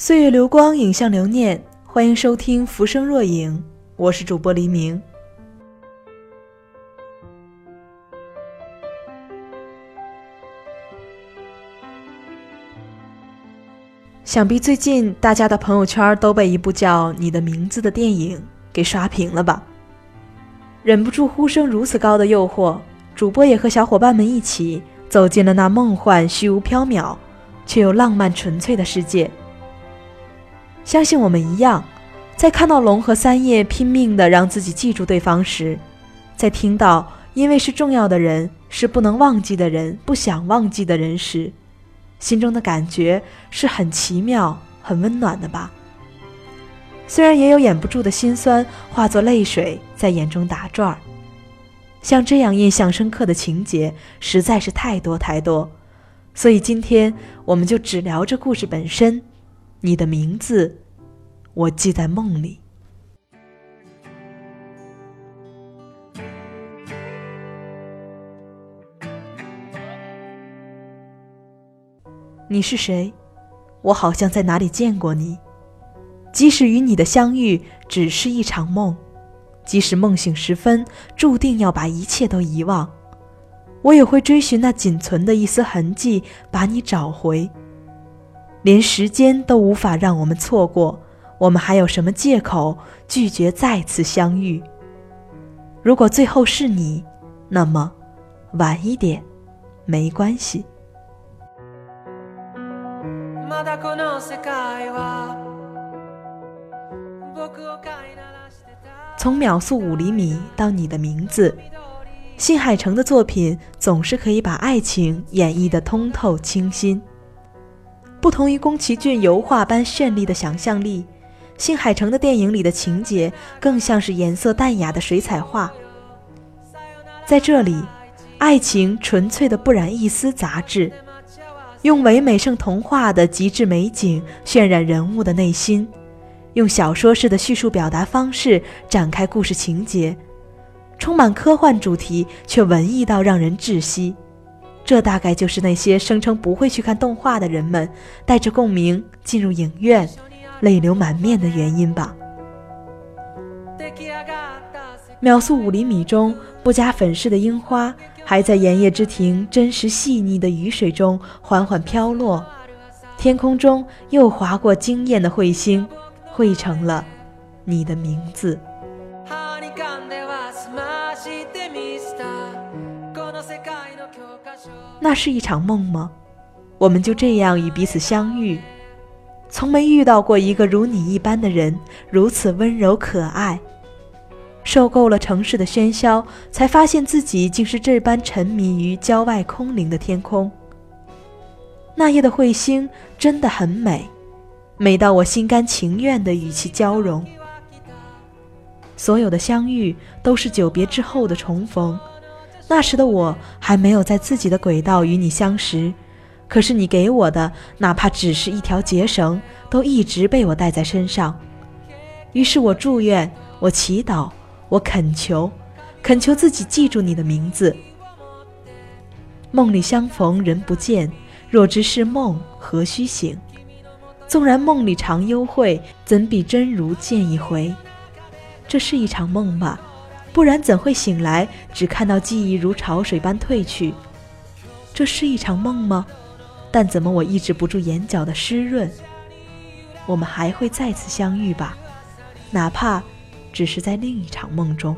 岁月流光，影像留念，欢迎收听《浮生若影》，我是主播黎明。想必最近大家的朋友圈都被一部叫《你的名字》的电影给刷屏了吧？忍不住呼声如此高的诱惑，主播也和小伙伴们一起走进了那梦幻、虚无缥缈，却又浪漫纯粹的世界。相信我们一样，在看到龙和三叶拼命的让自己记住对方时，在听到因为是重要的人，是不能忘记的人，不想忘记的人时。心中的感觉是很奇妙、很温暖的吧？虽然也有掩不住的心酸，化作泪水在眼中打转儿。像这样印象深刻的情节实在是太多太多，所以今天我们就只聊这故事本身。你的名字，我记在梦里。你是谁？我好像在哪里见过你。即使与你的相遇只是一场梦，即使梦醒时分注定要把一切都遗忘，我也会追寻那仅存的一丝痕迹，把你找回。连时间都无法让我们错过，我们还有什么借口拒绝再次相遇？如果最后是你，那么晚一点没关系。从秒速五厘米到你的名字，新海诚的作品总是可以把爱情演绎得通透清新。不同于宫崎骏油画般绚丽的想象力，新海诚的电影里的情节更像是颜色淡雅的水彩画。在这里，爱情纯粹的不染一丝杂质。用唯美胜童话的极致美景渲染人物的内心，用小说式的叙述表达方式展开故事情节，充满科幻主题却文艺到让人窒息。这大概就是那些声称不会去看动画的人们带着共鸣进入影院，泪流满面的原因吧。秒速五厘米中不加粉饰的樱花。还在盐业之庭真实细腻的雨水中缓缓飘落，天空中又划过惊艳的彗星，汇成了你的名字。那是一场梦吗？我们就这样与彼此相遇，从没遇到过一个如你一般的人，如此温柔可爱。受够了城市的喧嚣，才发现自己竟是这般沉迷于郊外空灵的天空。那夜的彗星真的很美，美到我心甘情愿地与其交融。所有的相遇都是久别之后的重逢，那时的我还没有在自己的轨道与你相识，可是你给我的，哪怕只是一条结绳，都一直被我带在身上。于是我祝愿，我祈祷。我恳求，恳求自己记住你的名字。梦里相逢人不见，若知是梦，何须醒？纵然梦里常幽会，怎比真如见一回？这是一场梦吧？不然怎会醒来，只看到记忆如潮水般退去？这是一场梦吗？但怎么我抑制不住眼角的湿润？我们还会再次相遇吧？哪怕……只是在另一场梦中。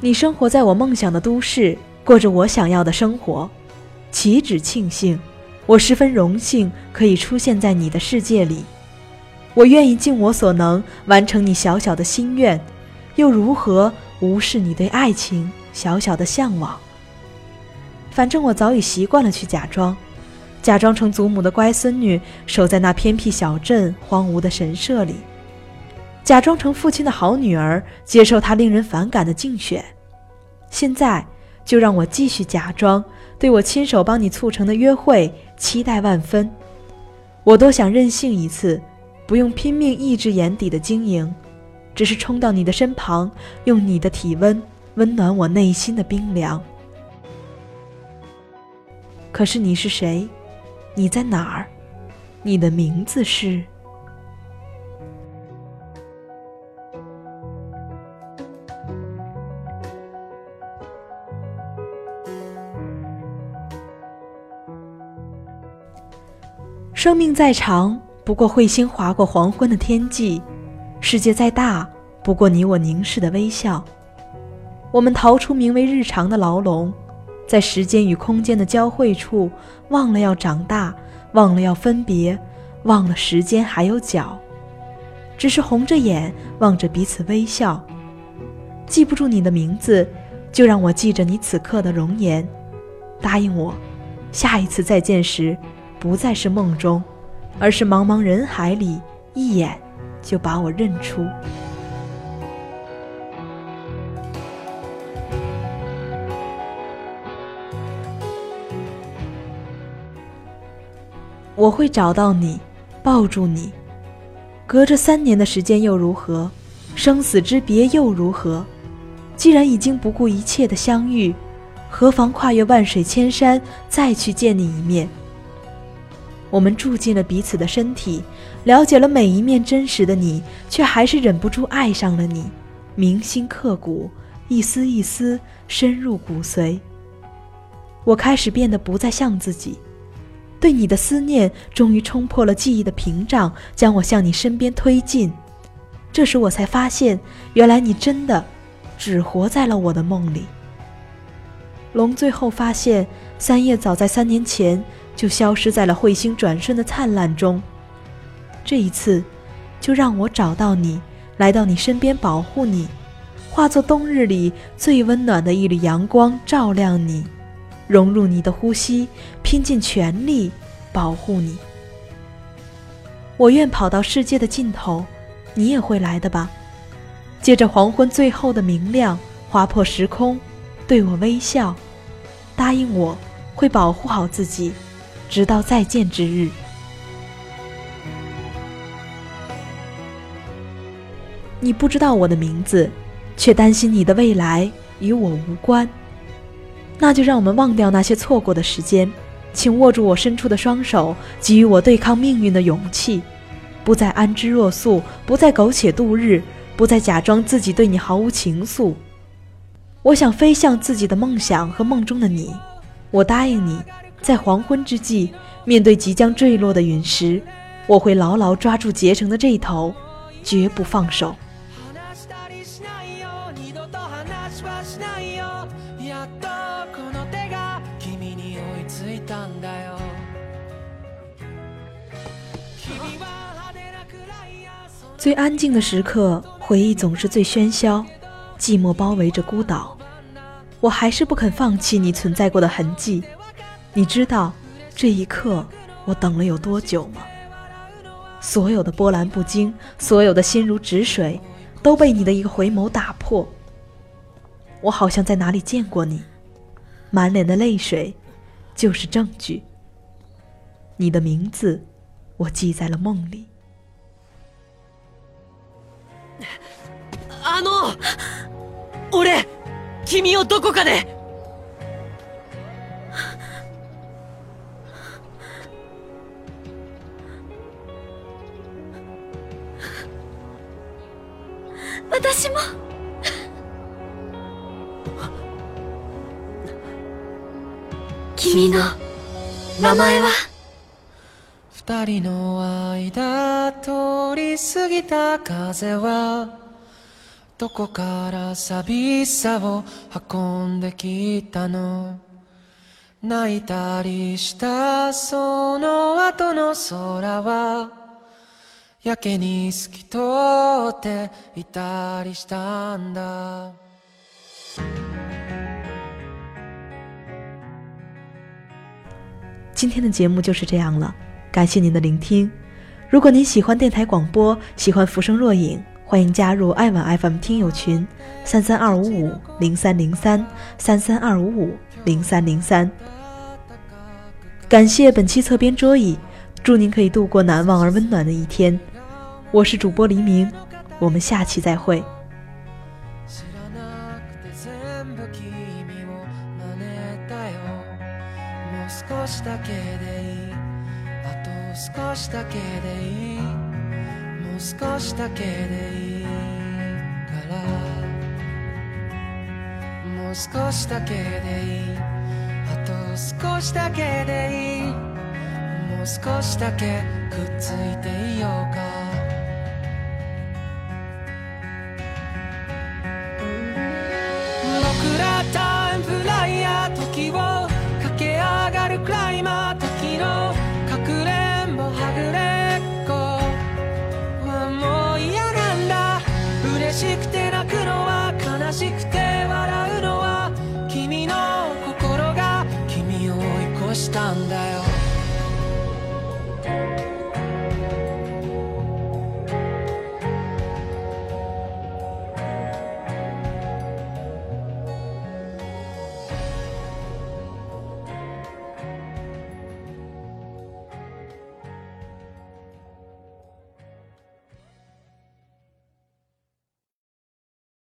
你生活在我梦想的都市，过着我想要的生活，岂止庆幸？我十分荣幸可以出现在你的世界里。我愿意尽我所能完成你小小的心愿，又如何无视你对爱情？小小的向往。反正我早已习惯了去假装，假装成祖母的乖孙女，守在那偏僻小镇荒芜的神社里；假装成父亲的好女儿，接受他令人反感的竞选。现在就让我继续假装，对我亲手帮你促成的约会期待万分。我多想任性一次，不用拼命抑制眼底的晶莹，只是冲到你的身旁，用你的体温温暖我内心的冰凉。可是你是谁？你在哪儿？你的名字是？生命再长，不过彗星划过黄昏的天际；世界再大，不过你我凝视的微笑。我们逃出名为日常的牢笼，在时间与空间的交汇处，忘了要长大，忘了要分别，忘了时间还有脚，只是红着眼望着彼此微笑。记不住你的名字，就让我记着你此刻的容颜。答应我，下一次再见时。不再是梦中，而是茫茫人海里，一眼就把我认出。我会找到你，抱住你。隔着三年的时间又如何？生死之别又如何？既然已经不顾一切的相遇，何妨跨越万水千山，再去见你一面？我们住进了彼此的身体，了解了每一面真实的你，却还是忍不住爱上了你，铭心刻骨，一丝一丝深入骨髓。我开始变得不再像自己，对你的思念终于冲破了记忆的屏障，将我向你身边推进。这时我才发现，原来你真的只活在了我的梦里。龙最后发现，三叶早在三年前。就消失在了彗星转瞬的灿烂中。这一次，就让我找到你，来到你身边保护你，化作冬日里最温暖的一缕阳光，照亮你，融入你的呼吸，拼尽全力保护你。我愿跑到世界的尽头，你也会来的吧？借着黄昏最后的明亮，划破时空，对我微笑，答应我会保护好自己。直到再见之日。你不知道我的名字，却担心你的未来与我无关。那就让我们忘掉那些错过的时间，请握住我伸出的双手，给予我对抗命运的勇气。不再安之若素，不再苟且度日，不再假装自己对你毫无情愫。我想飞向自己的梦想和梦中的你。我答应你。在黄昏之际，面对即将坠落的陨石，我会牢牢抓住结成的这一头，绝不放手。最安静的时刻，回忆总是最喧嚣，寂寞包围着孤岛，我还是不肯放弃你存在过的痕迹。你知道这一刻我等了有多久吗？所有的波澜不惊，所有的心如止水，都被你的一个回眸打破。我好像在哪里见过你，满脸的泪水就是证据。你的名字我记在了梦里。あの、俺、君をどこかで。 私も。君の名前は？二人の間通り過ぎた風はどこから寂しさを運んできたの？泣いたりしたその後の空はやけに透き通っていたりしたんだ今天的节目就是这样了，感谢您的聆听。如果您喜欢电台广播，喜欢浮生若影，欢迎加入爱晚 FM 听友群三三二五五零三零三三三二五五零三零三。感谢本期侧编桌椅，祝您可以度过难忘而温暖的一天。 我是主播黎明， 我们下期再会。知らなくて全部君を真似たよもう少しだけでいいあと少しだけでいいもう少しだけでいいからもう少しだけでいいあと少しだけでいいもう少しだけくっついていようか